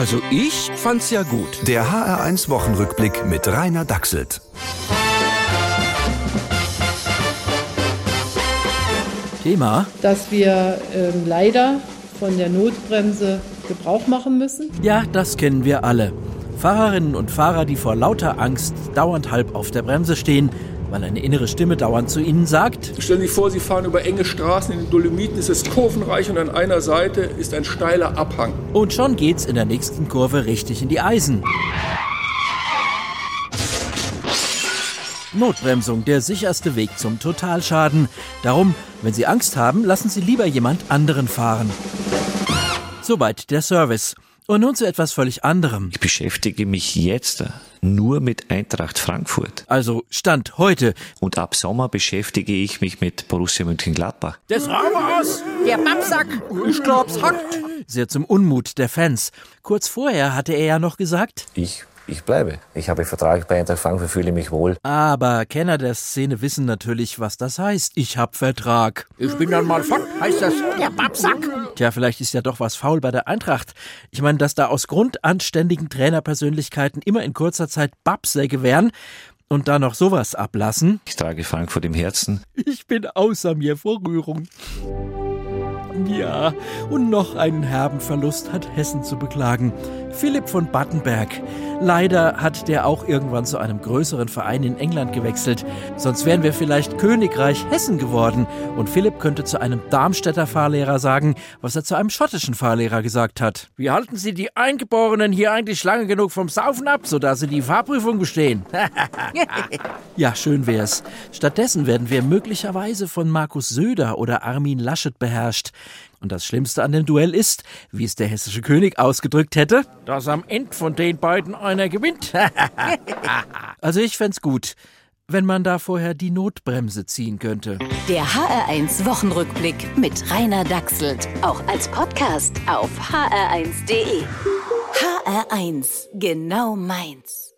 Also ich fand's ja gut. Der HR1 Wochenrückblick mit Rainer Dachselt. Thema? dass wir ähm, leider von der Notbremse Gebrauch machen müssen. Ja, das kennen wir alle. Fahrerinnen und Fahrer, die vor lauter Angst dauernd halb auf der Bremse stehen, weil eine innere Stimme dauernd zu ihnen sagt, Stellen Sie sich vor, Sie fahren über enge Straßen in den Dolomiten, es ist kurvenreich und an einer Seite ist ein steiler Abhang. und schon geht's in der nächsten Kurve richtig in die Eisen. Notbremsung, der sicherste Weg zum Totalschaden. Darum, wenn Sie Angst haben, lassen Sie lieber jemand anderen fahren. Soweit der Service. Und nun zu etwas völlig anderem. Ich beschäftige mich jetzt nur mit Eintracht Frankfurt. Also Stand heute. Und ab Sommer beschäftige ich mich mit Borussia Mönchengladbach. Das Raus! Der Babsack. Ich glaub's hackt. Sehr zum Unmut der Fans. Kurz vorher hatte er ja noch gesagt, Ich, ich bleibe. Ich habe Vertrag bei Eintracht Frankfurt, fühle mich wohl. aber Kenner der Szene wissen natürlich, was das heißt. Ich hab Vertrag. Ich bin dann mal fort, heißt das. Der Babsack. Tja, vielleicht ist ja doch was faul bei der Eintracht. Ich meine, dass da aus grundanständigen Trainerpersönlichkeiten immer in kurzer Zeit Babsäge wären und da noch sowas ablassen. Ich trage Frankfurt im Herzen. Ich bin außer mir vor Rührung. Ja, und noch einen herben Verlust hat Hessen zu beklagen. Philipp von Battenberg. Leider hat der auch irgendwann zu einem größeren Verein in England gewechselt. Sonst wären wir vielleicht Königreich Hessen geworden. Und Philipp könnte zu einem Darmstädter Fahrlehrer sagen, was er zu einem schottischen Fahrlehrer gesagt hat. Wie halten Sie die Eingeborenen hier eigentlich lange genug vom Saufen ab, sodass sie die Fahrprüfung bestehen? Ja, schön wär's. Stattdessen werden wir möglicherweise von Markus Söder oder Armin Laschet beherrscht. Und das Schlimmste an dem Duell ist, wie es der hessische König ausgedrückt hätte, dass am Ende von den beiden einer gewinnt. also ich fänd's gut, wenn man da vorher die Notbremse ziehen könnte. Der HR1 Wochenrückblick mit Rainer Dachselt. Auch als Podcast auf hr1.de. HR1, genau meins.